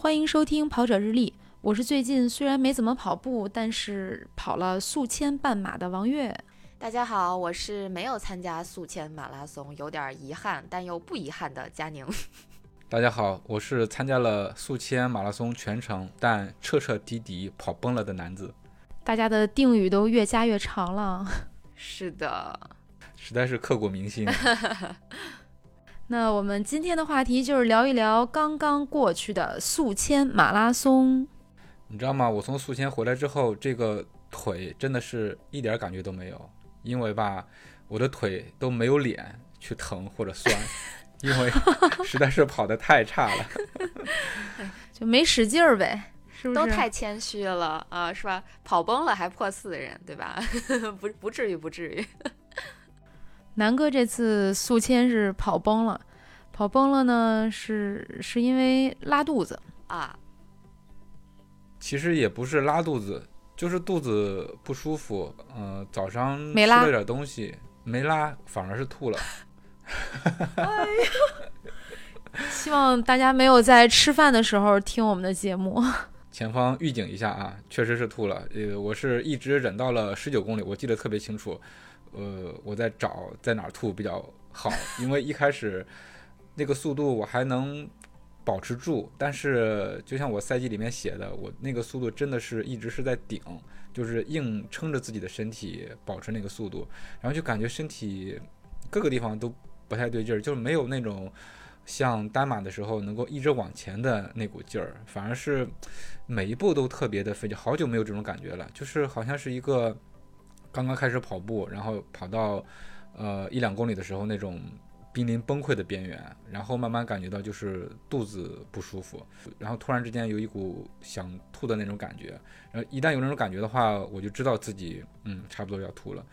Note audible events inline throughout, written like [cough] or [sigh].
欢迎收听跑者日历，我是最近虽然没怎么跑步，但是跑了速千半马的王悦。大家好，我是没有参加速千马拉松，有点遗憾，但又不遗憾的佳宁。[laughs] 大家好，我是参加了速千马拉松全程，但彻彻底底跑崩了的男子。大家的定语都越加越长了。是的，实在是刻骨铭心。[laughs] 那我们今天的话题就是聊一聊刚刚过去的宿迁马拉松。你知道吗？我从宿迁回来之后，这个腿真的是一点感觉都没有，因为吧，我的腿都没有脸去疼或者酸，[laughs] 因为 [laughs] 实在是跑得太差了，[laughs] 就没使劲儿呗，是不是？都太谦虚了啊，是吧？跑崩了还破四的人，对吧？不，不至于，不至于。南哥这次宿迁是跑崩了，跑崩了呢，是是因为拉肚子啊。其实也不是拉肚子，就是肚子不舒服。嗯，早上没拉了点东西，没拉，反而是吐了。[laughs] 哎呀，希望大家没有在吃饭的时候听我们的节目。前方预警一下啊，确实是吐了。呃，我是一直忍到了十九公里，我记得特别清楚。呃，我在找在哪儿吐比较好，因为一开始那个速度我还能保持住，但是就像我赛季里面写的，我那个速度真的是一直是在顶，就是硬撑着自己的身体保持那个速度，然后就感觉身体各个地方都不太对劲儿，就是没有那种像单马的时候能够一直往前的那股劲儿，反而是每一步都特别的费劲，好久没有这种感觉了，就是好像是一个。刚刚开始跑步，然后跑到，呃一两公里的时候，那种濒临崩溃的边缘，然后慢慢感觉到就是肚子不舒服，然后突然之间有一股想吐的那种感觉，然后一旦有那种感觉的话，我就知道自己嗯差不多要吐了，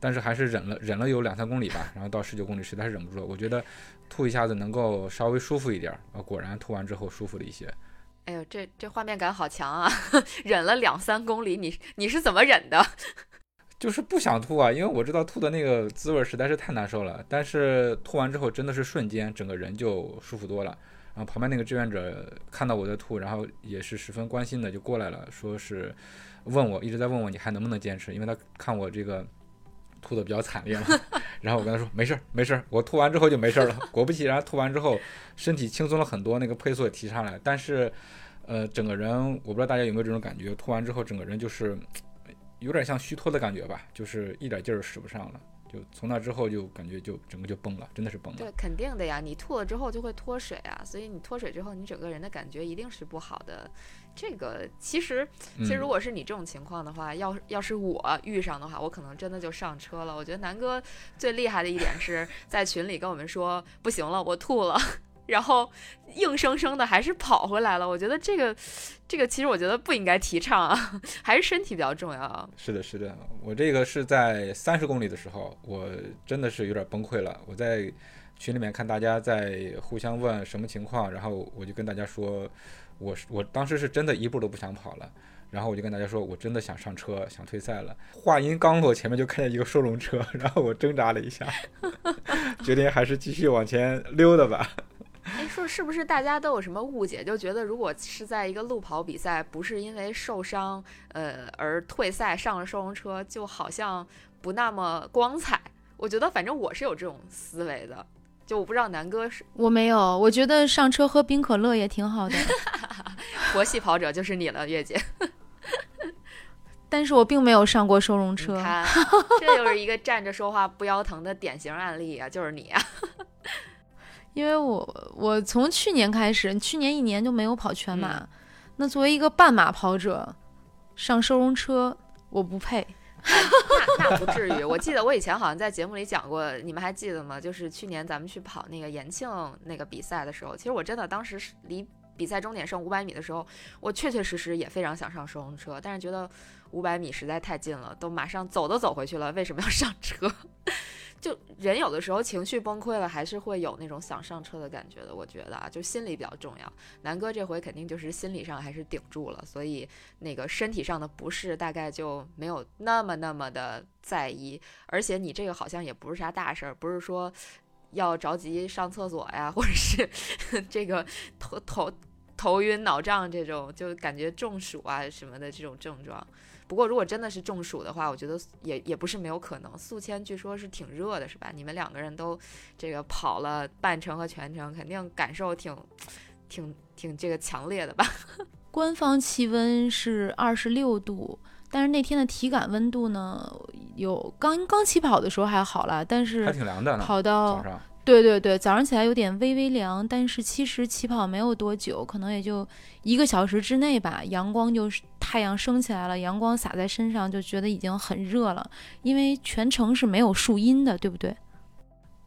但是还是忍了忍了有两三公里吧，然后到十九公里实在是忍不住了，我觉得吐一下子能够稍微舒服一点，啊果然吐完之后舒服了一些。哎呦这这画面感好强啊，忍了两三公里，你你是怎么忍的？就是不想吐啊，因为我知道吐的那个滋味实在是太难受了。但是吐完之后真的是瞬间整个人就舒服多了。然后旁边那个志愿者看到我在吐，然后也是十分关心的就过来了，说是问我一直在问我你还能不能坚持，因为他看我这个吐的比较惨烈嘛。[laughs] 然后我跟他说没事儿没事儿，我吐完之后就没事儿了。果不其然，吐完之后身体轻松了很多，那个配速也提上来。但是呃整个人我不知道大家有没有这种感觉，吐完之后整个人就是。有点像虚脱的感觉吧，就是一点劲儿使不上了，就从那之后就感觉就整个就崩了，真的是崩了。对，肯定的呀，你吐了之后就会脱水啊，所以你脱水之后，你整个人的感觉一定是不好的。这个其实，其实如果是你这种情况的话，要要是我遇上的话，我可能真的就上车了。我觉得南哥最厉害的一点是在群里跟我们说，不行了，我吐了。然后硬生生的还是跑回来了。我觉得这个，这个其实我觉得不应该提倡啊，[laughs] 还是身体比较重要啊。是的，是的，我这个是在三十公里的时候，我真的是有点崩溃了。我在群里面看大家在互相问什么情况，然后我就跟大家说，我我当时是真的一步都不想跑了。然后我就跟大家说，我真的想上车，想退赛了。话音刚落，前面就看见一个收容车，[laughs] 然后我挣扎了一下，[laughs] 决定还是继续往前溜达吧。哎，说是不是大家都有什么误解？就觉得如果是在一个路跑比赛，不是因为受伤，呃，而退赛上了收容车，就好像不那么光彩。我觉得反正我是有这种思维的，就我不知道南哥是，我没有。我觉得上车喝冰可乐也挺好的。[laughs] 佛系跑者就是你了，月姐。[laughs] 但是我并没有上过收容车。[laughs] 这就是一个站着说话不腰疼的典型案例啊，就是你啊。因为我我从去年开始，去年一年就没有跑全马。那作为一个半马跑者，上收容车我不配。[laughs] 那那不至于。我记得我以前好像在节目里讲过，你们还记得吗？就是去年咱们去跑那个延庆那个比赛的时候，其实我真的当时是离比赛终点剩五百米的时候，我确确实实也非常想上收容车，但是觉得五百米实在太近了，都马上走都走回去了，为什么要上车？就人有的时候情绪崩溃了，还是会有那种想上车的感觉的。我觉得啊，就心理比较重要。南哥这回肯定就是心理上还是顶住了，所以那个身体上的不适大概就没有那么那么的在意。而且你这个好像也不是啥大事儿，不是说要着急上厕所呀，或者是这个头头。头晕脑胀这种，就感觉中暑啊什么的这种症状。不过如果真的是中暑的话，我觉得也也不是没有可能。宿迁据说是挺热的，是吧？你们两个人都这个跑了半程和全程，肯定感受挺挺挺这个强烈的吧？[laughs] 官方气温是二十六度，但是那天的体感温度呢，有刚刚起跑的时候还好啦，但是还是挺凉的。跑到早上对对对，早上起来有点微微凉，但是其实起跑没有多久，可能也就一个小时之内吧，阳光就是太阳升起来了，阳光洒在身上，就觉得已经很热了。因为全程是没有树荫的，对不对？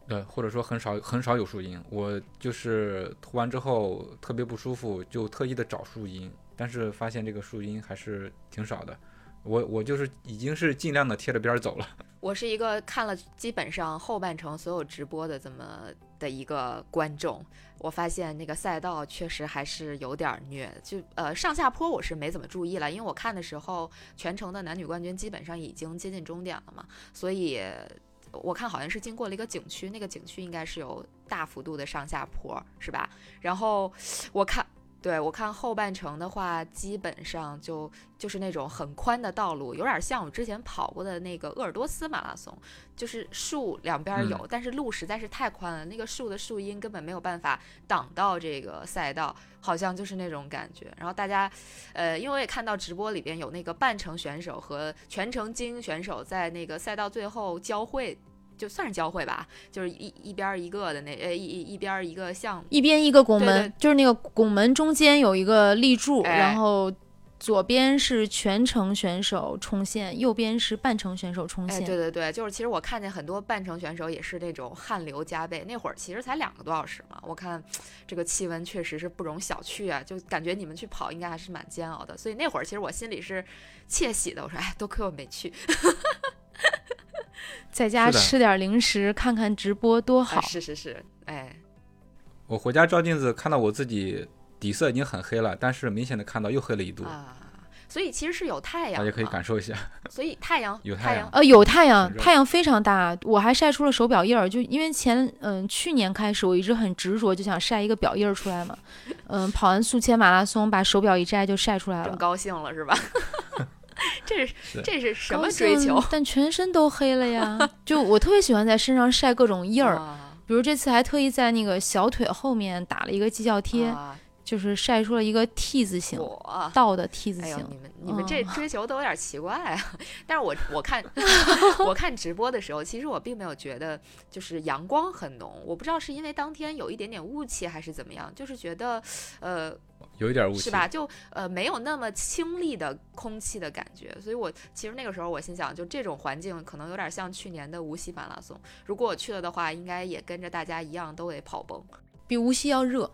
对，或者说很少很少有树荫。我就是涂完之后特别不舒服，就特意的找树荫，但是发现这个树荫还是挺少的。我我就是已经是尽量的贴着边儿走了。[laughs] 我是一个看了基本上后半程所有直播的这么的一个观众，我发现那个赛道确实还是有点虐，就呃上下坡我是没怎么注意了，因为我看的时候全程的男女冠军基本上已经接近终点了嘛，所以我看好像是经过了一个景区，那个景区应该是有大幅度的上下坡，是吧？然后我看。对我看后半程的话，基本上就就是那种很宽的道路，有点像我之前跑过的那个鄂尔多斯马拉松，就是树两边儿有，但是路实在是太宽了，那个树的树荫根本没有办法挡到这个赛道，好像就是那种感觉。然后大家，呃，因为我也看到直播里边有那个半程选手和全程精英选手在那个赛道最后交汇。就算是交汇吧，就是一一边儿一个的那呃一一一边儿一个像一边一个拱门，对就是那个拱门中间有一个立柱，哎。然后左边是全程选手冲线，右边是半程选手冲哎，线。对对对，就是其实我看见很多半程选手也是那种汗流浃背，那会儿其实才两个多小时嘛，我看这个气温确实是不容小觑啊，就感觉你们去跑应该还是蛮煎熬的，所以那会儿其实我心里是窃喜的，我说哎，多亏我没去，[laughs] 在家吃点零食，看看直播多好。啊是是是，哎，我回家照镜子，看到我自己底色已经很黑了，但是明显的看到又黑了一度，啊，所以其实是有太阳，大家可以感受一下。所以太阳有太阳呃，有太阳太阳非常大，我还晒出了手表印儿。就因为前嗯、去年开始，我一直很执着，就想晒一个表印儿出来嘛。嗯，跑完宿迁马拉松，把手表一摘就晒出来了。更高兴了是吧？[laughs] [laughs] 这是是这是什么追求？但全身都黑了呀！就我特别喜欢在身上晒各种印儿，啊比如这次还特意在那个小腿后面打了一个绩效贴，啊就是晒出了一个 T 字形，倒的 T 字形。你们你们这嗯追求都有点奇怪啊！[laughs] 但是我我看 [laughs] 我看直播的时候，其实我并没有觉得就是阳光很浓，我不知道是因为当天有一点点雾气还是怎么样，就是觉得呃有一点雾气，是吧？就呃没有那么清丽的空气的感觉，所以我其实那个时候我心想，就这种环境可能有点像去年的无锡马拉松，如果我去了的话，应该也跟着大家一样都得跑崩，比无锡要热。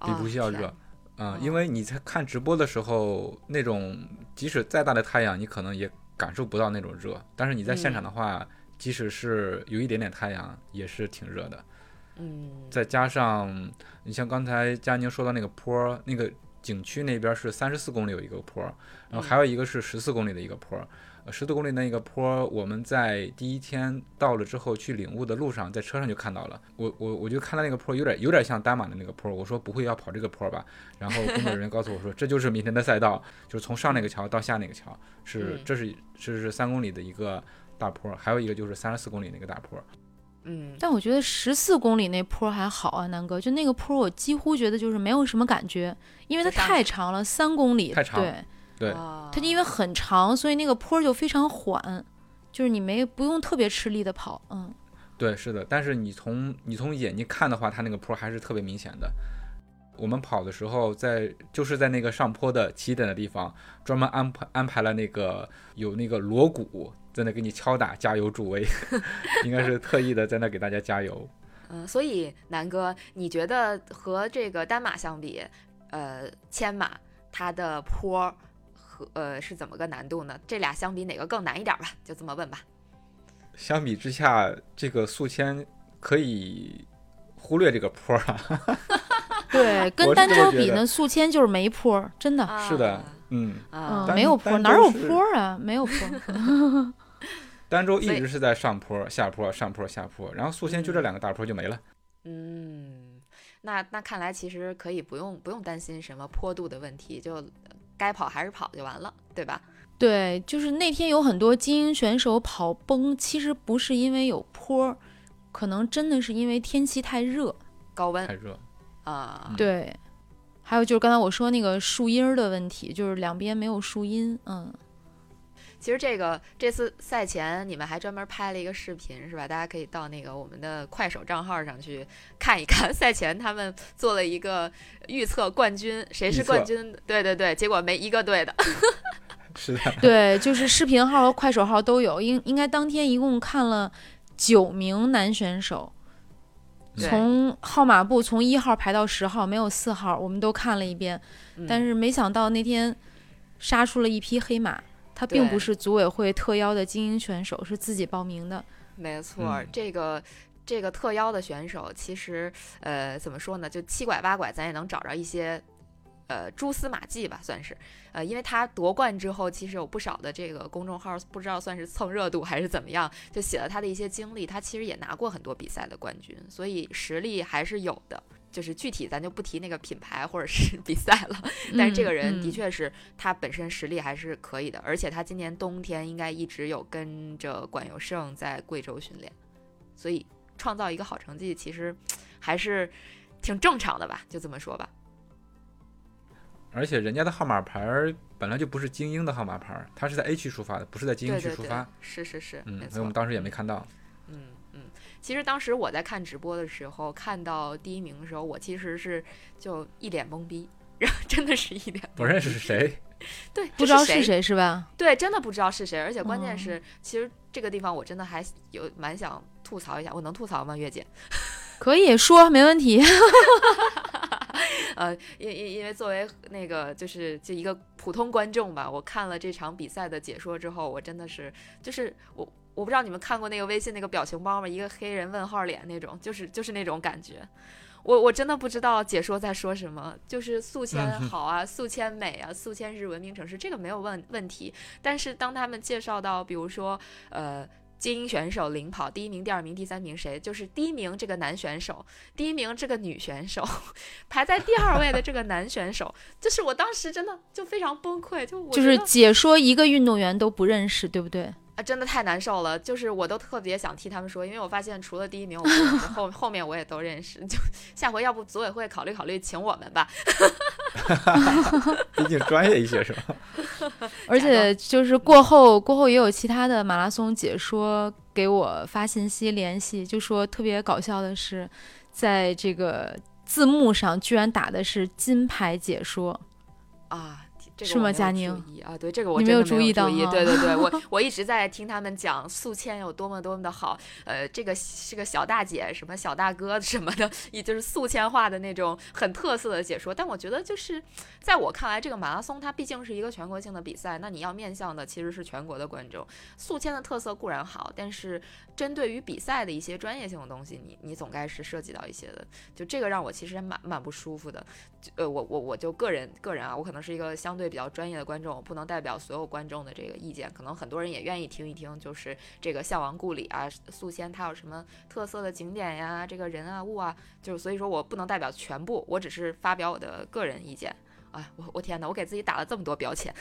比无锡要天热。嗯哦，因为你在看直播的时候，那种即使再大的太阳，你可能也感受不到那种热。但是你在现场的话，即使是有一点点太阳，也是挺热的。嗯，再加上你像刚才佳宁说到那个坡儿，那个景区那边是三十四公里有一个坡儿，然后还有一个是十四公里的一个坡儿。呃，十四公里那个坡儿，我们在第一天到了之后去领悟的路上，在车上就看到了。我我我就看到那个坡儿有点有点像丹马的那个坡儿，我说不会要跑这个坡儿吧？然后工作人员告诉我说，[laughs] 这就是明天的赛道，就是从上那个桥到下那个桥，是嗯这是这是三公里的一个大坡儿，还有一个就是三十四公里那个大坡儿。嗯，但我觉得十四公里那坡还好啊，南哥，就那个坡我几乎觉得就是没有什么感觉，因为它太长了，三公里，太长对，对啊它因为很长，所以那个坡就非常缓，就是你没不用特别吃力的跑，嗯，对，是的，但是你从你从眼睛看的话，它那个坡还是特别明显的。我们跑的时候在，就是在那个上坡的起点的地方，专门安排安排了那个有那个锣鼓在那给你敲打加油助威，[laughs] 应该是特意的在那给大家加油。嗯，所以南哥，你觉得和这个单马相比，呃，千马它的坡儿和呃是怎么个难度呢？这俩相比哪个更难一点儿吧？就这么问吧。相比之下，这个宿迁可以忽略这个坡啊。对，跟我是单这么觉得车比呢，宿迁就是没坡，真的，是的，嗯，啊没有坡，单哪有坡啊？没有坡，儋州一直是在上坡、下坡、上坡、下坡，然后宿迁就这两个大坡就没了。嗯，那那看来其实可以不用不用担心什么坡度的问题，就该跑还是跑就完了，对吧？对，就是那天有很多精英选手跑崩，其实不是因为有坡，可能真的是因为天气太热。高温太热，啊，对，还有就是刚才我说那个树荫儿的问题，就是两边没有树荫。嗯，其实这个这次赛前你们还专门拍了一个视频是吧？大家可以到那个我们的快手账号上去看一看。[laughs] 赛前他们做了一个预测冠军，谁是冠军？对对对，结果没一个对的。[laughs] 是的，对，就是视频号和快手号都有，应应该当天一共看了九名男选手，对从号码布从一号排到十号，没有四号，我们都看了一遍。但是是没想到那天杀出了一匹黑马，他并不是组委会特邀的精英选手，是自己报名的。没错，嗯这个这个特邀的选手，其实呃怎么说呢，就七拐八拐，咱也能找着一些呃蛛丝马迹吧，算是呃，因为他夺冠之后，其实有不少的这个公众号，不知道算是蹭热度还是怎么样，就写了他的一些经历。他其实也拿过很多比赛的冠军，所以实力还是有的。就是具体咱就不提那个品牌或者是 [laughs] 比赛了，但是这个人的嗯确是他本身实力还是可以的，而且他今年冬天应该一直有跟着管有胜在贵州训练，所以创造一个好成绩其实 [tsk] 还是挺正常的吧，就这么说吧。而且人家的号码牌儿本来就不是精英的号码牌儿，它是在 A 区出发的，不是在精英对对对区出发。，是是是，嗯。所以我们当时也没看到。嗯嗯，其实当时我在看直播的时候，看到第一名的时候，我其实是就一脸懵逼，然 [laughs] 后真的是一脸不认识是谁，[laughs] 对，不知道是是谁是吧？对，真的不知道是谁，而且关键哦是，其实这个地方我真的还有蛮想吐槽一下，我能吐槽吗，月姐？可以说没问题。呃，因因因为作为那个就是就一个普通观众吧，我看了这场比赛的解说之后，我真的是就是我我不知道你们看过那个微信那个表情包吗？一个黑人问号脸那种，就是就是那种感觉。我我真的不知道解说在说什么，就是宿迁嗯好啊，宿迁美啊，宿迁是文明城市，这个没有问问题。但是当他们介绍到，比如说呃精英选手领跑第一名、第二名、第三名谁，就是第一名这个男选手，第一名这个女选手，[laughs] 排在第二位的这个男选手，就是我当时真的就非常崩溃，就我就是解说一个运动员都不认识，对不对？啊，真的太难受了。就是我都特别想替他们说，因为我发现除了第一名我不认识，后后面我也都认识。就下回要不组委会考虑考虑请我们吧。[laughs] [laughs] 毕竟专业一些是吧？[laughs] 而且就是过后过后也有其他的马拉松解说给我发信息联系，就说特别搞笑的是，在这个字幕上居然打的是金牌解说。啊，这个是吗佳宁意啊，对这个我你没有真的没注意到意对对对，我 [laughs] 我一直在听他们讲宿迁有多么多么的好，呃，这个是个小大姐什么小大哥什么的，[laughs] 也就是宿迁话的那种很特色的解说。但我觉得就是在我看来，这个马拉松它毕竟是一个全国性的比赛，那你要面向的其实是全国的观众。宿迁的特色固然好，但是针对于比赛的一些专业性的东西，你你总该是涉及到一些的。就这个让我其实蛮蛮不舒服的。就呃，我我我就个人个人啊，我可能是一个相对比较专业的观众，我不能代表所有观众的这个意见。可能很多人也愿意听一听，就是这个项王故里啊，宿迁它有什么特色的景点呀，这个人啊物啊，就是所以说我不能代表全部，我只是发表我的个人意见。哎，我我天哪，我给自己打了这么多标签。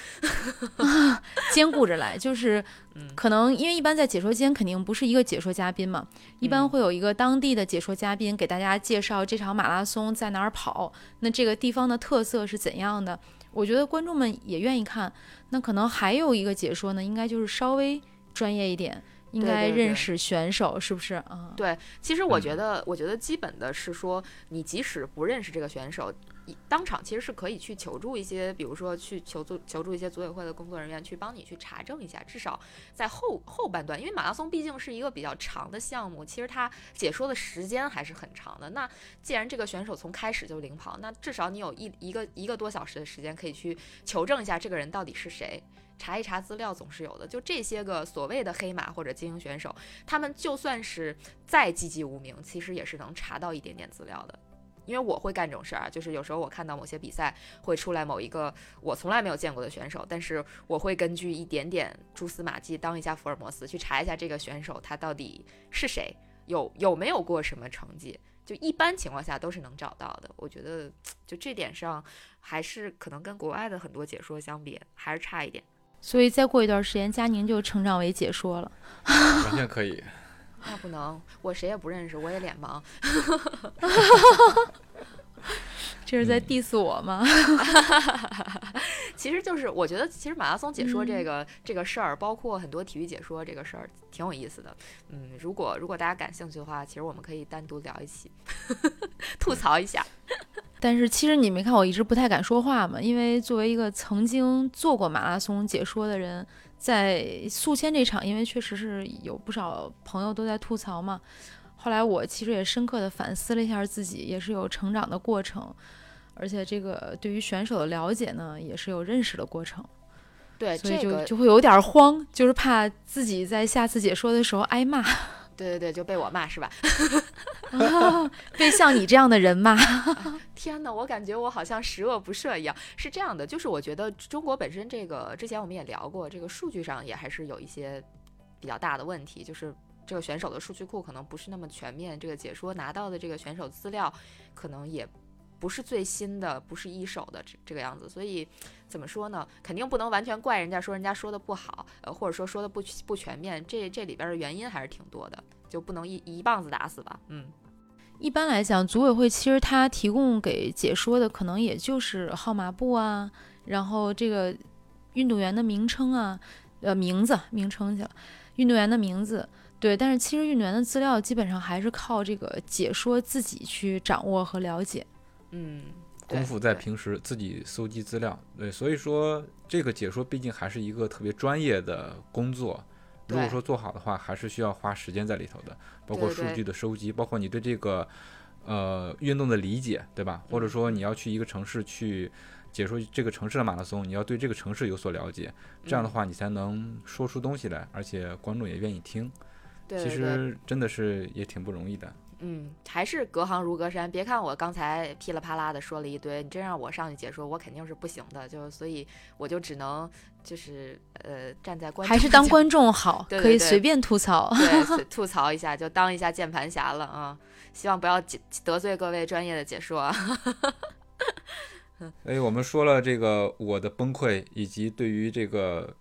[laughs] 兼顾着来，就是嗯可能因为一般在解说间肯定不是一个解说嘉宾嘛，一般嗯会有一个当地的解说嘉宾给大家介绍这场马拉松在哪儿跑，那这个地方的特色是怎样的。我觉得观众们也愿意看。那可能还有一个解说呢，应该就是稍微专业一点，应该认识选手，是不是啊？对，其实我嗯觉得，我觉得基本的是说，你即使不认识这个选手，一当场其实是可以去求助一些，比如说去求助求助一些组委会的工作人员，去帮你去查证一下，至少在后后半段，因为马拉松毕竟是一个比较长的项目，其实它解说的时间还是很长的。那既然这个选手从开始就领跑，那至少你有一一个一个多小时的时间可以去求证一下这个人到底是谁。查一查资料总是有的，就这些个所谓的黑马或者精英选手，他们就算是再籍籍无名，其实也是能查到一点点资料的。因为我会干这种事儿啊，就是有时候我看到某些比赛会出来某一个我从来没有见过的选手，但是我会根据一点点蛛丝马迹当一下福尔摩斯，去查一下这个选手他到底是谁，有有没有过什么成绩。就一般情况下都是能找到的。我觉得就这点上，还是可能跟国外的很多解说相比还是差一点。所以再过一段时间，佳宁就成长为解说了。完全可以。那不能，我谁也不认识，我也脸盲。[laughs] 这是在 diss 我吗？[laughs] 其实就是我觉得，其实马拉松解说这个、这个事儿，包括很多体育解说这个事儿，挺有意思的。嗯，如果如果大家感兴趣的话，其实我们可以单独聊一期，[laughs] 吐槽一下。但是其实你没看我一直不太敢说话嘛，因为作为一个曾经做过马拉松解说的人，在宿迁这场，因为确实是有不少朋友都在吐槽嘛。后来我其实也深刻的反思了一下自己，也是有成长的过程。而且这个对于选手的了解呢，也是有认识的过程，对，所以这个就就会有点慌，就是怕自己在下次解说的时候挨骂，[laughs] 对对对，就被我骂是吧？[laughs] [laughs] 被像你这样的人骂。[laughs] 天哪，我感觉我好像十恶不赦一样。是这样的，就是我觉得中国本身这个之前我们也聊过，这个数据上也还是有一些比较大的问题，就是这个选手的数据库可能不是那么全面，这个解说拿到的这个选手资料可能也。不是最新的，不是一手的这这个样子，所以怎么说呢？肯定不能完全怪人家说人家说的不好，呃，或者说说的不不全面，这这里边的原因还是挺多的，就不能一一棒子打死吧。嗯，一般来讲，组委会其实他提供给解说的可能也就是号码布啊，然后这个运动员的名称啊，呃，名字名称去了，运动员的名字，对，但是其实运动员的资料基本上还是靠这个解说自己去掌握和了解。嗯，功夫在平时自己搜集资料，对，所以说这个解说毕竟还是一个特别专业的工作。如果说做好的话，还是需要花时间在里头的，包括数据的收集，包括你对这个呃运动的理解，对吧？或者说你要去一个城市去解说这个城市的马拉松，你要对这个城市有所了解，这样的话你才能说出东西来，而且观众也愿意听。其实真的是也挺不容易的。嗯，还是隔行如隔山。别看我刚才噼里啪啦的说了一堆，你真让我上去解说，我肯定是不行的。就所以我就只能就是呃站在观还是当观众好，[laughs] 对可以随便吐槽，[laughs] 对，吐槽一下就当一下键盘侠了啊！希望不要得罪各位专业的解说啊。所 [laughs] 以，我们说了这个我的崩溃，以及对于这个。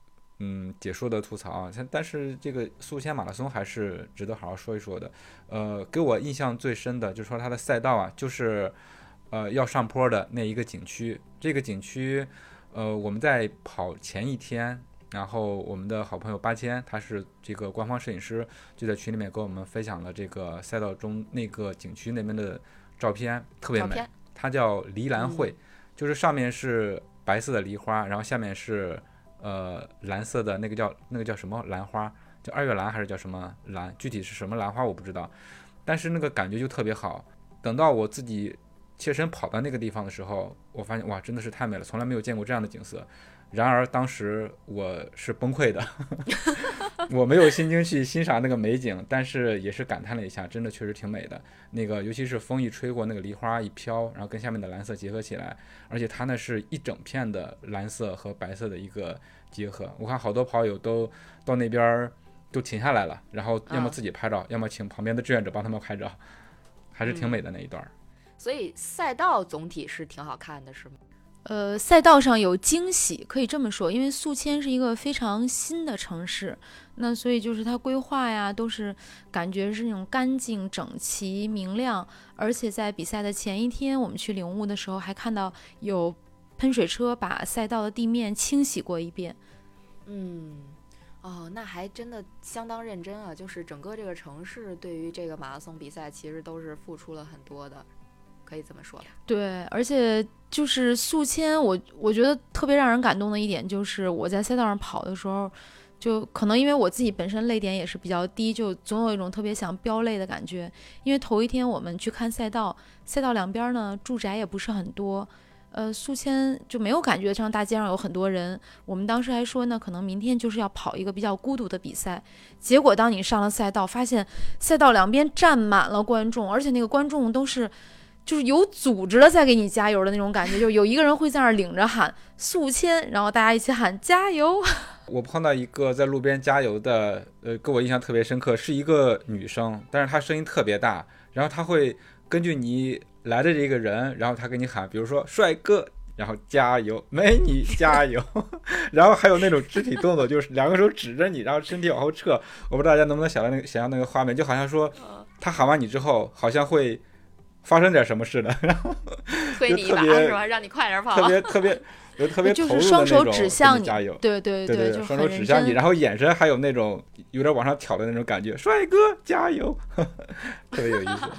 嗯，解说的吐槽啊，像但是这个宿迁马拉松还是值得好好说一说的。呃，给我印象最深的就是说它的赛道啊，就是呃要上坡的那一个景区。这个景区，呃，我们在跑前一天，然后我们的好朋友八千，他是这个官方摄影师，就在群里面跟我们分享了这个赛道中那个景区那边的照片，特别美。它叫梨兰会，就是上面是白色的梨花，然后下面是。呃，蓝色的那个叫那个叫什么兰花，叫二月兰还是叫什么兰？具体是什么兰花我不知道，但是那个感觉就特别好。等到我自己切身跑到那个地方的时候，我发现哇，真的是太美了，从来没有见过这样的景色。然而当时我是崩溃的，[laughs] 我没有心情去欣赏那个美景，但是也是感叹了一下，真的确实挺美的。那个尤其是风一吹过，那个梨花一飘，然后跟下面的蓝色结合起来，而且它那是一整片的蓝色和白色的一个结合。我看好多跑友都到那边都停下来了，然后要么自己拍照，要么请旁边的志愿者帮他们拍照，还是挺美的那一段。所以赛道总体是挺好看的，是吗？呃，赛道上有惊喜，可以这么说，因为宿迁是一个非常新的城市，那所以就是它规划呀，都是感觉是那种干净、整齐、明亮，而且在比赛的前一天，我们去领悟的时候，还看到有喷水车把赛道的地面清洗过一遍。嗯，哦，那还真的相当认真啊，就是整个这个城市对于这个马拉松比赛，其实都是付出了很多的。可以这么说，对，而且就是宿迁，我我觉得特别让人感动的一点就是，我在赛道上跑的时候，就可能因为我自己本身泪点也是比较低，就总有一种特别想飙泪的感觉。因为头一天我们去看赛道，赛道两边呢住宅也不是很多，呃，宿迁就没有感觉上大街上有很多人。我们当时还说呢，可能明天就是要跑一个比较孤独的比赛。结果当你上了赛道，发现赛道两边站满了观众，而且那个观众都是。就是有组织的在给你加油的那种感觉，[laughs] 就有一个人会在那儿领着喊宿迁，然后大家一起喊加油。[laughs] 我碰到一个在路边加油的，呃，给我印象特别深刻，是一个女生，但是她声音特别大，然后她会根据你来的这个人，然后她给你喊，比如说帅哥，然后加油，美女加油，[laughs] 然后还有那种肢体动作，就是两个手指着你，然后身体往后撤。我不知道大家能不能想到那个想象那个画面，就好像说嗯他喊完你之后，好像会发生点什么事的，然 [laughs] 后推你一把是吧？让你快点跑。特别特别就特别 [laughs] 就是双手指向你你加油。对对对对双手指向你，然后眼神还有那种有点往上挑的那种感觉，帅哥加油，[laughs] 特别有意思。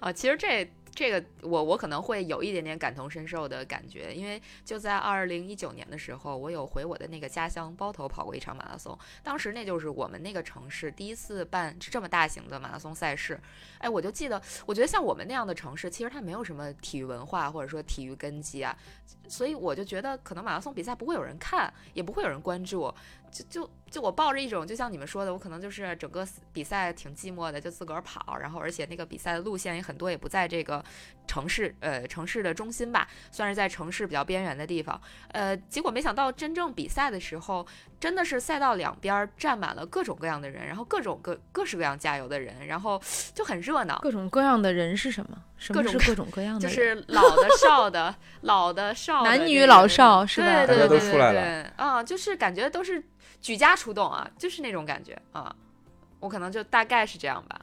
啊，其实这这个我我可能会有一点点感同身受的感觉，因为就在二零一九年的时候，我有回我的那个家乡包头跑过一场马拉松，当时那就是我们那个城市第一次办这么大型的马拉松赛事，哎，我就记得，我觉得像我们那样的城市，其实它没有什么体育文化或者说体育根基啊，所以我就觉得可能马拉松比赛不会有人看，也不会有人关注，就就就我抱着一种，就像你们说的，我可能就是整个比赛挺寂寞的，就自个儿跑，然后而且那个比赛的路线也很多，也不在这个城市呃城市的中心吧，算是在城市比较边缘的地方。呃，结果没想到真正比赛的时候，真的是赛道两边儿站满了各种各样的人，然后各种各各式各样加油的人，然后 [sniffs] 就很热闹。各种各样的人是什么？什么各种是各种各样的就？是老的、少的、老的、少的，男女老少是吧对对对对出来对啊，就是感觉都是举家出动啊，就是那种感觉啊。我可能就大概是这样吧。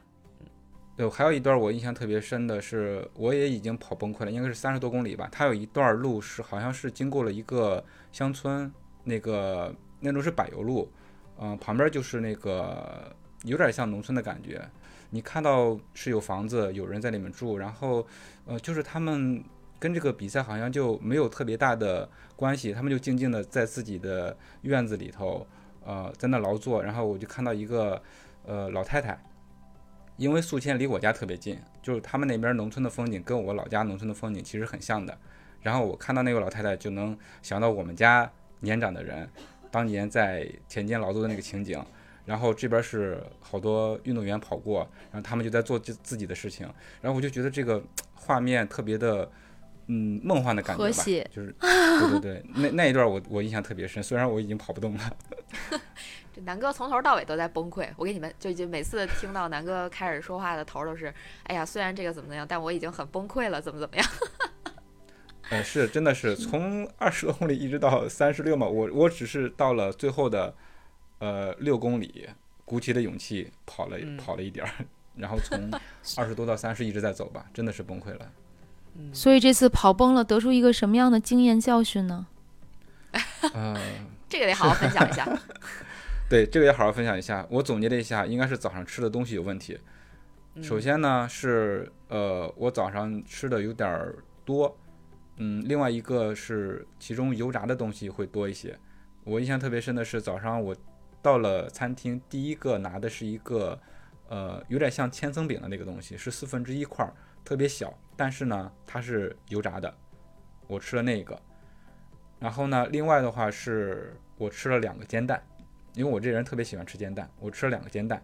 对，还有一段我印象特别深的是，我也已经跑崩溃了，应该是三十多公里吧。它有一段路是好像是经过了一个乡村，那个那路是柏油路，嗯、旁边就是那个有点像农村的感觉。你看到是有房子，有人在里面住，然后呃，就是他们跟这个比赛好像就没有特别大的关系，他们就静静的在自己的院子里头，呃，在那劳作。然后我就看到一个呃老太太。因为宿迁离我家特别近，就是他们那边农村的风景跟我老家农村的风景其实很像的。然后我看到那个老太太，就能想到我们家年长的人当年在田间劳作的那个情景。然后这边是好多运动员跑过，然后他们就在做自自己的事情。然后我就觉得这个画面特别的，嗯，梦幻的感觉吧，就是对对对，那那一段我我印象特别深，虽然我已经跑不动了。[laughs] 这南哥从头到尾都在崩溃。我给你们就就每次听到南哥开始说话的头儿都是，哎呀，虽然这个怎么怎么样，但我已经很崩溃了，怎么怎么样。[laughs] 呃，是，真的是从二十多公里一直到三十六嘛，我我只是到了最后的呃六公里，鼓起了勇气跑了嗯跑了一点儿，然后从二十多到三十一直在走吧，真的是崩溃了。嗯，所以这次跑崩了，得出一个什么样的经验教训呢？呃，[laughs] 这个得好好分享一下。[laughs] 对，这个也好好分享一下。我总结了一下，应该是早上吃的东西有问题。嗯首先呢是呃，我早上吃的有点儿多，嗯，另外一个是其中油炸的东西会多一些。我印象特别深的是早上我到了餐厅，第一个拿的是一个呃有点像千层饼的那个东西，是四分之一块儿，特别小，但是呢它是油炸的，我吃了那个。然后呢，另外的话是我吃了两个煎蛋，因为我这人特别喜欢吃煎蛋，我吃了两个煎蛋。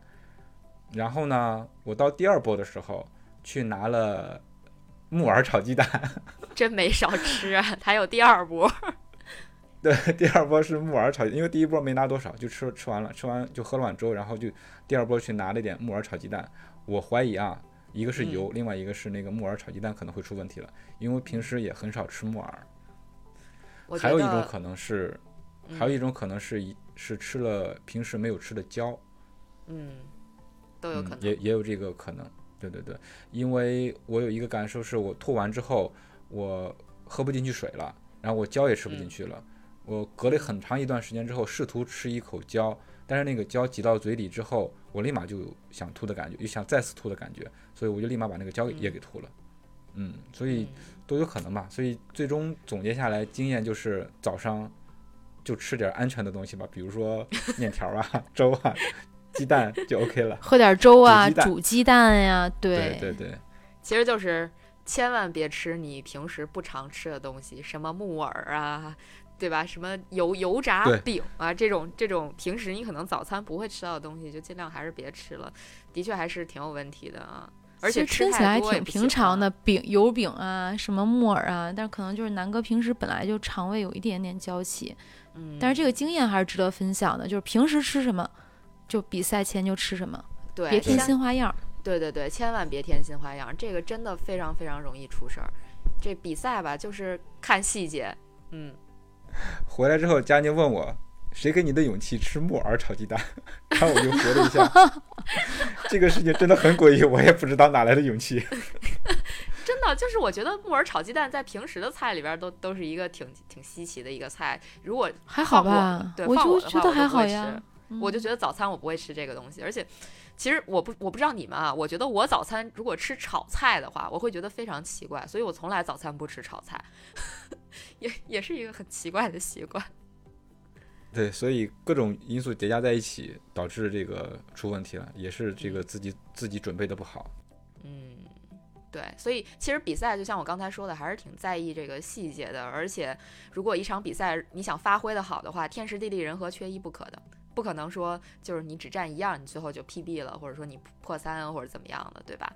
然后呢，我到第二波的时候去拿了木耳炒鸡蛋，[laughs] 真没少吃啊，还有第二波。[laughs] 对，第二波是木耳炒，因为第一波没拿多少，就吃吃完了，吃完就喝了碗粥，然后就第二波去拿了一点木耳炒鸡蛋。我怀疑啊，一个是油，另外一个是那个木耳炒鸡蛋可能会出问题了，因为平时也很少吃木耳。还有一种可能是，嗯还有一种可能是一是吃了平时没有吃的胶，嗯，都有可能。嗯、也也有这个可能。对对对，因为我有一个感受是我吐完之后，我喝不进去水了，然后我胶也吃不进嗯去了。我隔了很长一段时间之后，试图吃一口椒，但是那个胶挤到嘴里之后，我立马就有想吐的感觉，又想再次吐的感觉，所以我就立马把那个胶也给吐了。嗯，所以都有可能吧。所以最终总结下来，经验就是早上就吃点安全的东西吧，比如说面条啊、粥啊、鸡蛋就 OK 了。[laughs] 喝点粥啊，煮鸡蛋煮鸡蛋呀、对对对，其实就是千万别吃你平时不常吃的东西，什么木耳啊，对吧？什么油油炸饼啊，这种这种平时你可能早餐不会吃到的东西，就尽量还是别吃了。的确还是挺有问题的啊，而且吃起来挺平常的，饼油饼啊，什么木耳啊，但可能就是南哥平时本来就肠胃有一点点娇气，嗯，但是这个经验还是值得分享的，就是平时吃什么，就比赛前就吃什么，对别添新花样儿。对对对，千万别添新花样，这个真的非常非常容易出事儿。这比赛吧，就是看细节，嗯，[laughs] 回来之后，佳宁问我，谁给你的勇气吃木耳炒鸡蛋？然后我就回了一下，[laughs] 这个事情真的很诡异，我也不知道哪来的勇气。[laughs] 真的就是我觉得木耳炒鸡蛋在平时的菜里边都都是一个挺挺稀奇的一个菜。如果还好吧？对，我觉得还好呀吃。我就觉得早餐我不会吃这个东西，而且其实我不我不知道你们啊，我觉得我早餐如果吃炒菜的话，我会觉得非常奇怪，所以我从来早餐不吃炒菜，[laughs] 也也是一个很奇怪的习惯。[laughs] 对，所以各种因素叠加在一起，导致这个出问题了，也是这个自己自己准备的不好。嗯，对，所以其实比赛就像我刚才说的，还是挺在意这个细节的。而且，如果一场比赛你想发挥的好的话，天时地利人和缺一不可的，不可能说就是你只占一样，你最后就 PB 了，或者说你破三或者怎么样的，对吧？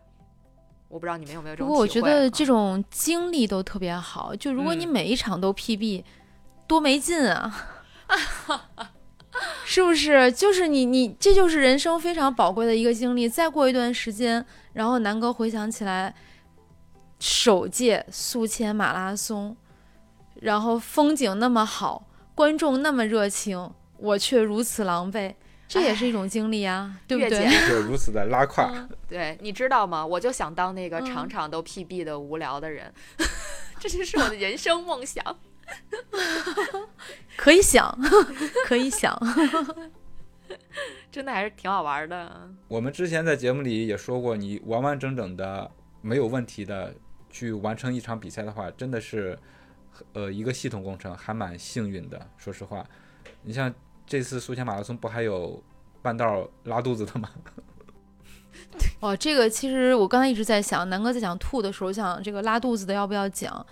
我不知道你们有没有这种不过我觉得这种经历都特别好，就如果你嗯每一场都 PB，、多没劲啊！[laughs] 是不是？就是你你这就是人生非常宝贵的一个经历。再过一段时间，然后南哥回想起来，首届宿迁马拉松，然后风景那么好，观众那么热情，我却如此狼狈，这也是一种经历啊，对不对？如此的拉胯。嗯 [laughs] 对，你知道吗？我就想当那个场嗯场都 PB 的无聊的人，[laughs] 这就是我的人生梦想。[laughs] 可以想，可以想。真的还是挺好玩的。我们之前在节目里也说过，你完完整整的、没有问题的去完成一场比赛的话，真的是呃一个系统工程，还蛮幸运的。说实话，你像这次宿迁马拉松不还有半道拉肚子的吗？[laughs] 哦，这个其实我刚才一直在想，南哥在讲吐的时候，想这个拉肚子的要不要讲，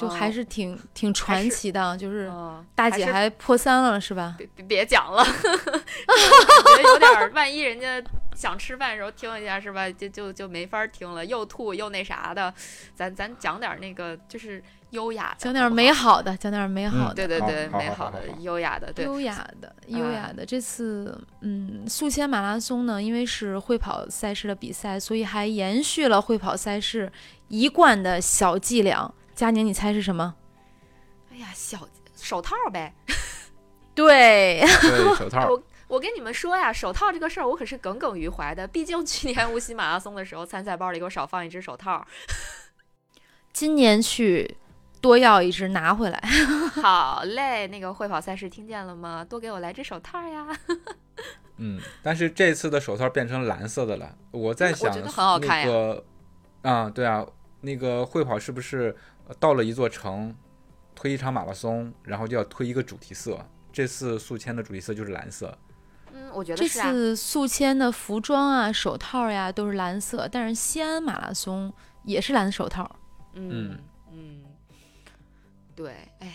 就还哦是挺、挺传奇的，就是嗯，大姐还破三了是吧？别别别讲了，[laughs] 感觉有点儿，万一人家想吃饭的时候听一下是吧？就就就没法儿听了，又吐又那啥的。咱咱讲点儿那个就是优雅的，讲点。美好的，讲点儿美好的。对对对，美好的优雅的，对，优雅的，优嗯雅的。这次，嗯，宿迁马拉松呢，因为是会跑赛事的比赛，所以还延续了会跑赛事一贯的小伎俩。佳宁，你猜是什么？哎呀，小手套呗。[laughs] 对，对，手套。[laughs] 我跟你们说呀，手套这个事儿我可是耿耿于怀的。毕竟去年无锡马拉松的时候，参赛包里给我少放一只手套。[laughs] 今年去多要一只拿回来。好嘞，那个会跑赛事听见了吗？多给我来只手套呀！嗯，但是这次的手套变成蓝色的了。我在想，嗯我觉得很好看呀那个啊，对啊，那个会跑是不是呃到了一座城，推一场马拉松，然后就要推一个主题色？这次宿迁的主题色就是蓝色。嗯，我觉得这是啊。次宿迁的服装啊、手套呀都是蓝色，但是西安马拉松也是蓝手套。嗯嗯，对，哎呀，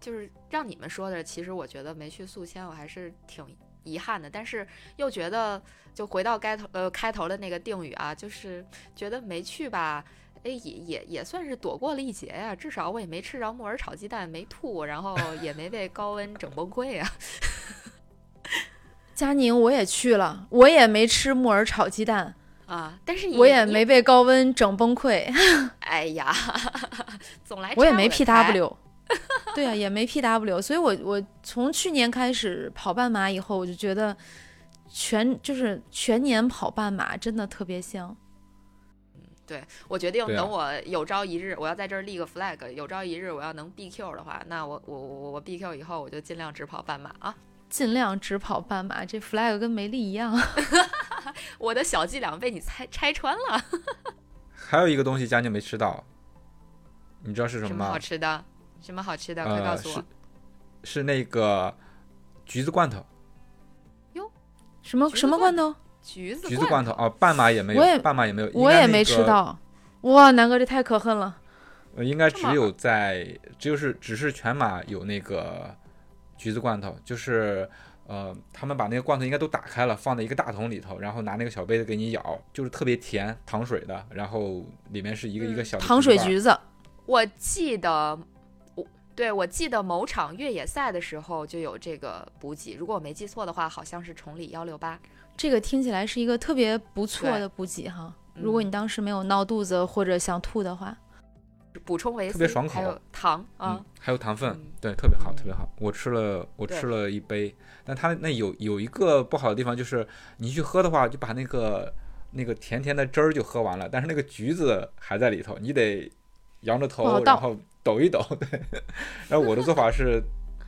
就是让你们说的，其实我觉得没去宿迁，我还是挺遗憾的，但是又觉得，就回到开头呃开头的那个定语啊，就是觉得没去吧。哎，也也也算是躲过了一劫呀、至少我也没吃着木耳炒鸡蛋，没吐，然后 [laughs] 也没被高温整崩溃啊。[laughs] 佳宁，我也去了，我也没吃木耳炒鸡蛋，啊！但是我也没被高温整崩溃，[laughs] 哎呀，总来我也没 PW。对啊，也没 PW，所以我我从去年开始跑半马以后，我就觉得全就是全年跑半马真的特别香。我决定等我有朝一日，我要在这儿立个 flag，有朝一日我要能 BQ 的话，那我我我我 BQ 以后我就尽量只跑半马啊。尽量只跑半马，这 flag 跟没立一样。[laughs] 我的小伎俩被你拆拆穿了，[laughs] 还有一个东西佳宁没吃到，你知道是什什么么吗？好吃的？什么好吃的？快呃，告诉我是。是那个橘子罐头，什么什么罐头？橘子橘子罐头啊，半马也没我也有，半马也没有，我也没吃个到。哇，南哥这太可恨了。呃，应该只有在，只有是只是全马有那个橘子罐头，就是呃，他们把那个罐头应该都打开了，放在一个大桶里头，然后拿那个小杯子给你舀，就是特别甜，糖水的，然后里面是一个一个嗯小的糖水橘子，我记得我对，我记得某场越野赛的时候就有这个补给，如果我没记错的话，好像是崇礼幺六八。这个听起来是一个特别不错的补给哈。如果你嗯当时没有闹肚子或者想吐的话，补充维 C，特别爽口还有糖啊嗯，，还有糖分，嗯对，特别好，嗯特别好。我吃了，我吃了一杯，但它那有有一个不好的地方，就是你去喝的话，就把那个那个甜甜的汁儿就喝完了，但是那个橘子还在里头，你得仰着头，然后抖一抖，对。[laughs] 然后我的做法是，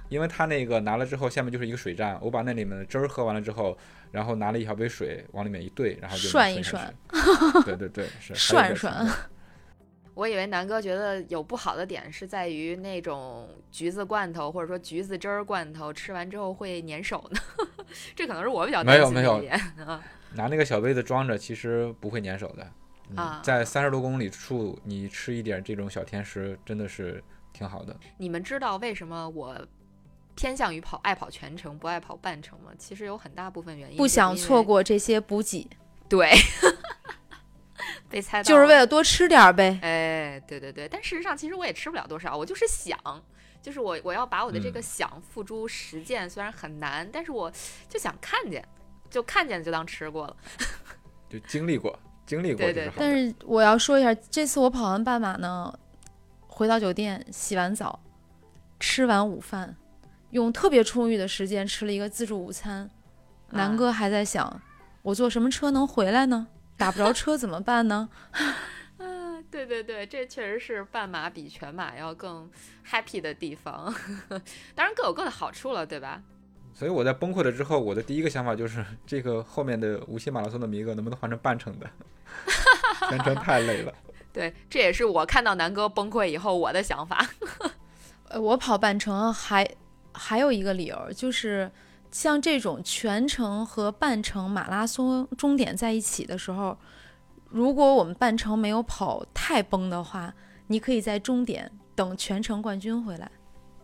因为它那个拿了之后，下面就是一个水站，我把那里面的汁儿喝完了之后，然后拿了一小杯水往里面一兑，然后就涮一涮。[laughs] 对对对，是涮涮 [laughs] 我以为南哥觉得有不好的点是在于那种橘子罐头或者说橘子汁儿罐头吃完之后会粘手呢，[laughs] 这可能是我比较担心的没有没有一点啊。拿那个小杯子装着，其实不会粘手的。嗯啊在三十多公里处，你吃一点这种小甜食，真的是挺好的。你们知道为什么我偏向于跑爱跑全程，不爱跑半程嘛？其实有很大部分原因不想错过。这些补给，对，[laughs] 被猜到就是为了了多吃点儿呗。哎，对对对，但事实上其实我也吃不了多少，我就是想，就是我我要把我的这个嗯想付诸实践，虽然很难，但是我就想看见，就看见就当吃过了。就经历过，经历过对对。但是我要说一下，这次我跑完半马呢，回到酒店洗完澡，吃完午饭，用特别充裕的时间吃了一个自助午餐。南啊哥还在想，我坐什么车能回来呢？打不着车怎么办呢？[laughs] 啊，对对对，这确实是半马比全马要更 happy 的地方，[laughs] 当然各有各的好处了，对吧？所以我在崩溃了之后，我的第一个想法就是，这个后面的无锡马拉松的名额能不能换成半程的？[laughs] 全程太累了。对，这也是我看到南哥崩溃以后我的想法。呃，我跑半程还还有一个理由，就是像这种全程和半程马拉松终点在一起的时候，如果我们半程没有跑太崩的话，你可以在终点等全程冠军回来。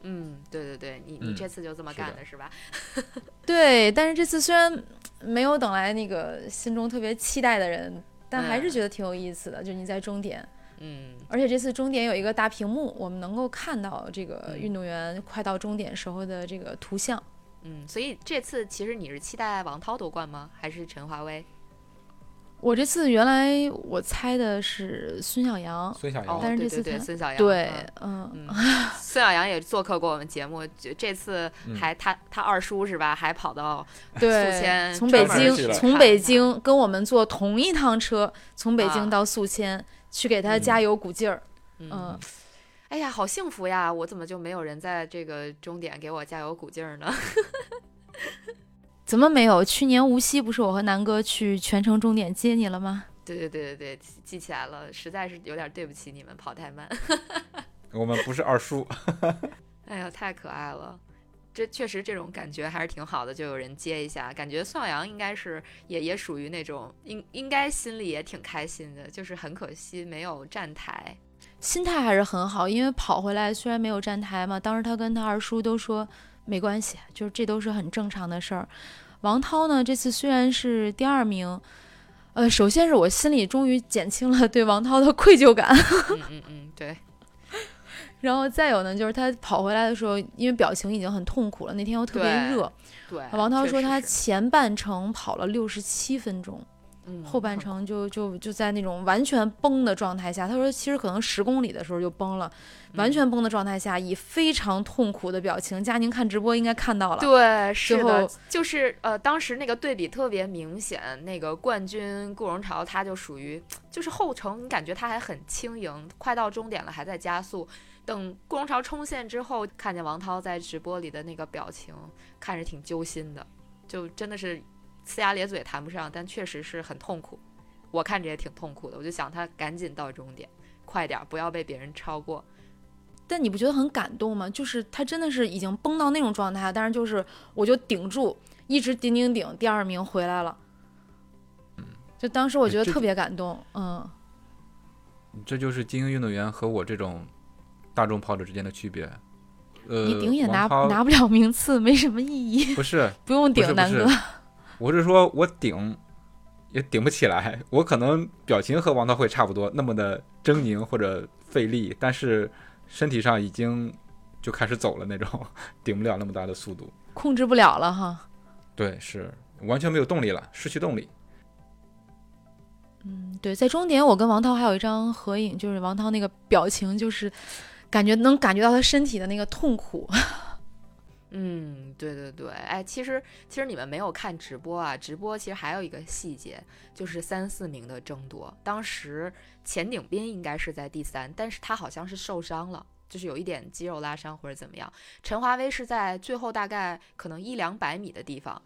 嗯，对对对，你你嗯这次就这么干的是吧？[laughs] [laughs] 对，但是这次虽然没有等来那个心中特别期待的人，但还是嗯觉得挺有意思的。就你在终点，嗯，而且这次终点有一个大屏幕，我们能够看到这个嗯。运动员快到终点时候的这个图像。嗯，所以这次其实你是期待王涛夺冠吗？还是陈华威？我这次原来我猜的是孙晓阳，哦孙小阳，，但是对对对，这次他孙晓阳，对嗯，孙晓阳也做客过我们节目，就这次嗯还他他二叔是吧？还跑到宿迁，从北京从北京跟我们坐同一趟车，从北啊。京到宿迁去给他嗯加油鼓劲儿。嗯嗯，哎呀，好幸福呀！我怎么就没有人在这个终点给我加油鼓劲儿呢？[laughs] 怎么没有？去年无锡不是我和南哥去全程终点接你了吗？对对对对对，记记起来了，实在是有点对不起你们，跑太慢。我们不是二叔，[laughs] 哎呀，太可爱了。这确实这种感觉还是挺好的，就有人接一下，感觉孙晓阳应该是也也属于那种应应该心里也挺开心的，就是很可惜没有站台。心态还是很好，因为跑回来虽然没有站台嘛，当时他跟他二叔都说没关系，就是这都是很正常的事儿。王涛呢，这次虽然是第二名，呃，首先是我心里终于减轻了对王涛的愧疚感，[laughs] 嗯嗯嗯，对，然后再有呢，就是他跑回来的时候，因为表情已经很痛苦了，那天又特别热。对。王涛说他前半程跑了六十七分钟，嗯后半程就就就在那种完全崩的状态下。他说其实可能十公里的时候就崩了，完全崩的状态下，以非常痛苦的表情，佳宁看直播应该看到了。对，是最的后，就是呃，当时那个对比特别明显。那个冠军顾荣潮，他就属于就是后程，你感觉他还很轻盈，快到终点了还在加速。等顾荣潮冲线之后，看见王涛在直播里的那个表情，看着挺揪心的，就真的是呲牙咧嘴谈不上，但确实是很痛苦。我看着也挺痛苦的，我就想他赶紧到终点，快点儿，不要被别人超过。但你不觉得很感动吗？就是他真的是已经崩到那种状态，但是就是我就顶住，一直顶顶顶，第二名回来了。就当时我觉得特别感动，嗯，这就是精英运动员和我这种大众跑者之间的区别。呃，你顶也拿拿不了名次，没什么意义，不是，[laughs] 不用顶，南哥。我是说我顶也顶不起来，我可能表情和王涛会差不多，那么的狰狞或者费力，但是身体上已经就开始走了那种，顶不了那么大的速度。控制不了了哈。对，是完全没有动力了，失去动力。嗯，对，在终点我跟王涛还有一张合影，就是王涛那个表情，就是感觉能感觉到他身体的那个痛苦。[laughs] 嗯，对对对，哎，其实其实你们没有看直播啊，直播其实还有一个细节，就是三四名的争夺。当时钱鼎斌应该是在第三，但是他好像是受伤了，就是有一点肌肉拉伤或者怎么样。陈华威是在最后大概可能一两百米的地方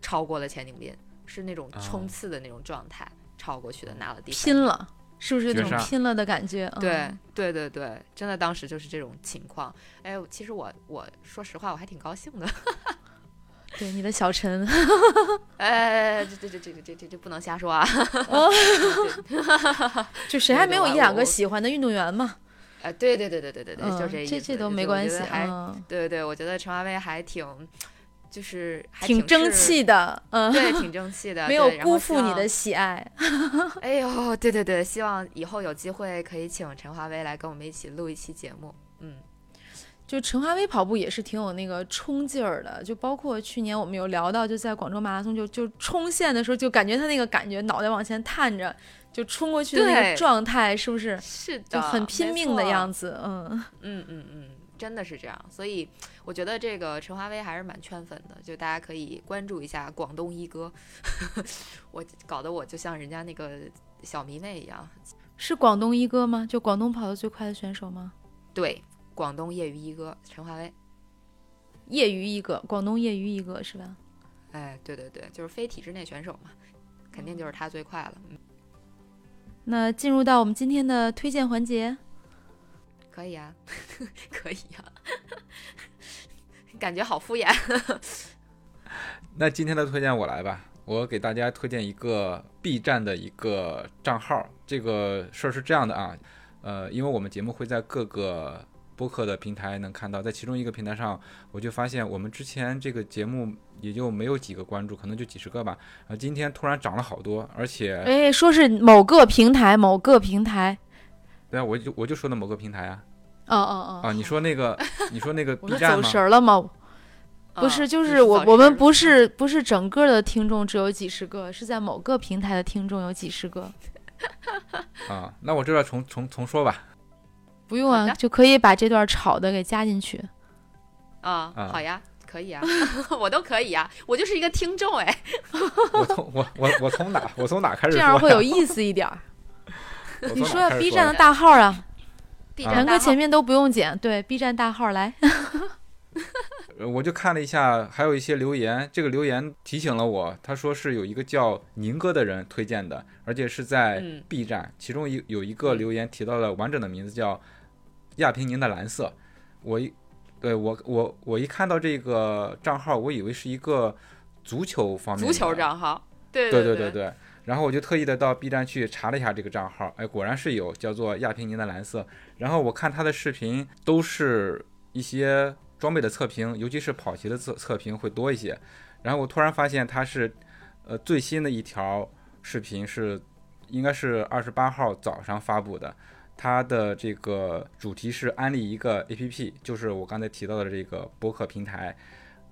超过了钱鼎斌，是那种冲刺的那种状态。超过去的拿了第拼了，是不是那种拼了的感觉？对对对对，真的当时就是这种情况。哎，其实我我说实话，我还挺高兴的。[laughs] 对你的小陈，[laughs] 哎，这这这这这这这不能瞎说啊！[laughs] 就谁还没有一两个喜欢的运动员嘛？哎，对对对对对对对，就这意思。这这都没关系，还对对对，我觉得陈华威还挺。就是挺争气的，嗯，对，[laughs] 挺争气的，没有辜负你的喜爱。[laughs] 哎呦，对对对，希望以后有机会可以请陈华威来跟我们一起录一期节目。嗯，就陈华威跑步也是挺有那个冲劲儿的，就包括去年我们有聊到，就在广州马拉松就就冲线的时候，就感觉他那个感觉，脑袋往前探着就冲过去的那个状态，是不是？是的，就很拼命的样子。嗯嗯嗯嗯。真的是这样，所以我觉得这个陈华威还是蛮圈粉的，就大家可以关注一下广东一哥。[laughs] 我搞得我就像人家那个小迷妹一样，是广东一哥吗？就广东跑得最快的选手吗？对，广东业余一哥陈华威，业余一哥，广东业余一哥是吧？哎，对对对，就是非体制内选手嘛，肯定就是他最快了。那进入到我们今天的推荐环节。可以啊，[laughs] 可以啊，[laughs] 感觉好敷衍。[laughs] 那今天的推荐我来吧，我给大家推荐一个 B 站的一个账号。这个事儿是这样的啊，呃，因为我们节目会在各个播客的平台能看到，在其中一个平台上，我就发现我们之前这个节目也就没有几个关注，可能就几十个吧。啊，今天突然涨了好多，而且哎，说是某个平台，某个平台。对啊，我就我就说的某个平台啊。哦哦哦！啊，你说那个，[laughs] 你说那个 B 站吗？走神了吗？不是，就是我我们不是 [laughs] 不是整个的听众只有几十个，是在某个平台的听众有几十个。[laughs] 啊，那我这段重重重说吧。不用啊，就可以把这段吵的给加进去。啊，好呀，可以啊，我都可以啊，我就是一个听众哎。我从我我我从哪我从哪开始？这样会有意思一点。你说 B 站的大号啊，然哥前面都不用剪，对 B 站大号来。[laughs] 我就看了一下，还有一些留言，这个留言提醒了我，他说是有一个叫宁哥的人推荐的，而且是在 B 站，其中一有一个留言提到了完整的名字叫亚平宁的蓝色。我一对我我我一看到这个账号，我以为是一个足球方面足球账号，对对对对对。然后我就特意的到 B 站去查了一下这个账号，哎，果然是有叫做亚平宁的蓝色。然后我看他的视频都是一些装备的测评，尤其是跑鞋的测测评会多一些。然后我突然发现他是，呃，最新的一条视频是，应该是二十八号早上发布的。他的这个主题是安利一个 APP，就是我刚才提到的这个播客平台。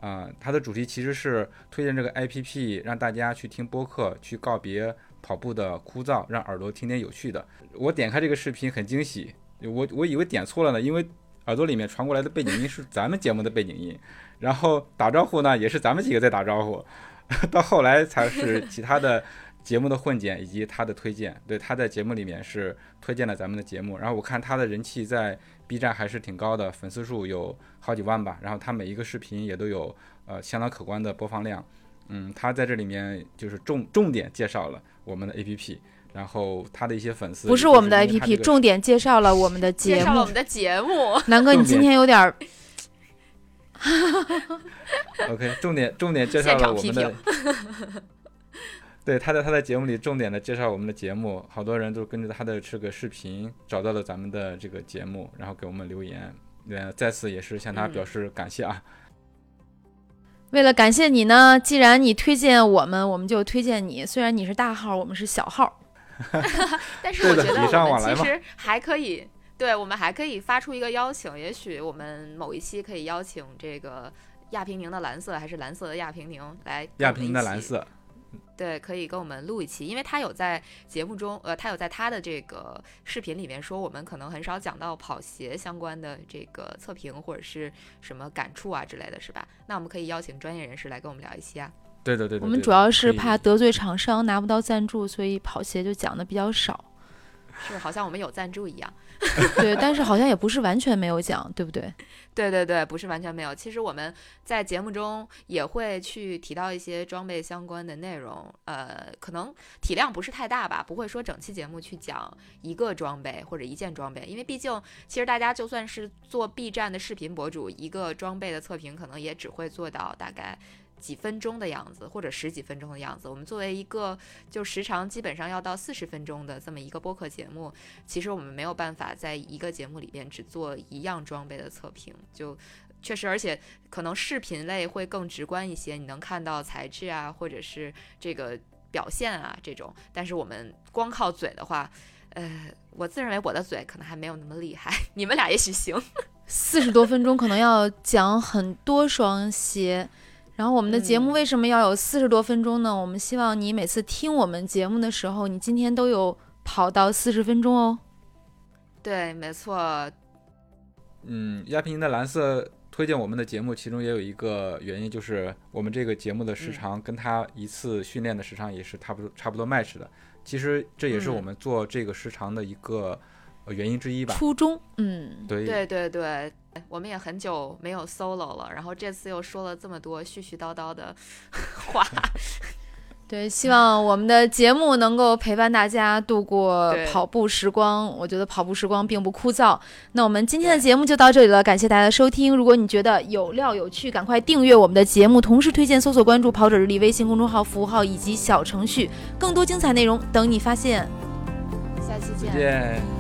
啊，它的主题其实是推荐这个 APP，让大家去听播客，去告别跑步的枯燥，让耳朵听点有趣的。我点开这个视频很惊喜，我我以为点错了呢，因为耳朵里面传过来的背景音是咱们节目的背景音，然后打招呼呢也是咱们几个在打招呼，[laughs] 到后来才是其他的节目的混剪以及他的推荐。对，他在节目里面是推荐了咱们的节目，然后我看他的人气在。B 站还是挺高的，粉丝数有好几万吧。然后他每一个视频也都有呃相当可观的播放量。嗯，他在这里面就是重重点介绍了我们的 APP，然后他的一些粉丝不是我们的 APP，重点介绍了我们的 [laughs] 节目。介绍了我们的节目。南哥，你今天有点儿。[laughs] OK，重点重点介绍了我们的。对，他在他在节目里重点的介绍我们的节目，好多人都跟着他的这个视频找到了咱们的这个节目，然后给我们留言，呃，再次也是向他表示感谢啊。为了感谢你呢，既然你推荐我们，我们就推荐你。虽然你是大号，我们是小号，[laughs] 但是我觉得我们其实还可以。对，我们还可以发出一个邀请，也许我们某一期可以邀请这个亚平宁的蓝色，还是蓝色的亚平宁来亚平宁的蓝色，对，可以跟我们录一期，因为他有在节目中，呃，他有在他的这个视频里面说，我们可能很少讲到跑鞋相关的这个测评或者是什么感触啊之类的，是吧？那我们可以邀请专业人士来跟我们聊一期啊。对的对的。我们主要是怕得罪厂商拿不到赞助，所以跑鞋就讲的比较少。是，好像我们有赞助一样。[laughs] 对，但是好像也不是完全没有讲，对不对？对对对，不是完全没有。其实我们在节目中也会去提到一些装备相关的内容，呃，可能体量不是太大吧，不会说整期节目去讲一个装备或者一件装备，因为毕竟其实大家就算是做 B 站的视频博主，一个装备的测评可能也只会做到大概。几分钟的样子，或者十几分钟的样子。我们作为一个就时长基本上要到四十分钟的这么一个播客节目，其实我们没有办法在一个节目里边只做一样装备的测评，就确实，而且可能视频类会更直观一些，你能看到材质啊，或者是这个表现啊这种。但是我们光靠嘴的话，呃，我自认为我的嘴可能还没有那么厉害，你们俩也许行。[laughs] 四十多分钟可能要讲很多双鞋。然后我们的节目嗯为什么要有四十多分钟呢？我们希望你每次听我们节目的时候，你今天都有跑到四十分钟哦。对，没错，嗯，亚平宁的蓝色推荐我们的节目，其中也有一个原因，就是我们这个节目的时嗯长跟他一次训练的时长也是差不多差不多 match 的。其实这也是我嗯们做这个时长的一个呃原因之一吧。初中，嗯，对对对对，我们也很久没有 solo 了，然后这次又说了这么多絮絮叨叨的 [laughs] 话，对，希望我们的节目能够陪伴大家度过跑步时光。我觉得跑步时光并不枯燥。那我们今天的节目就到这里了，感谢大家的收听。如果你觉得有料有趣，赶快订阅我们的节目，同时推荐搜索关注“跑者日历”微信公众号、服务号以及小程序，更多精彩内容等你发现。下期再。见。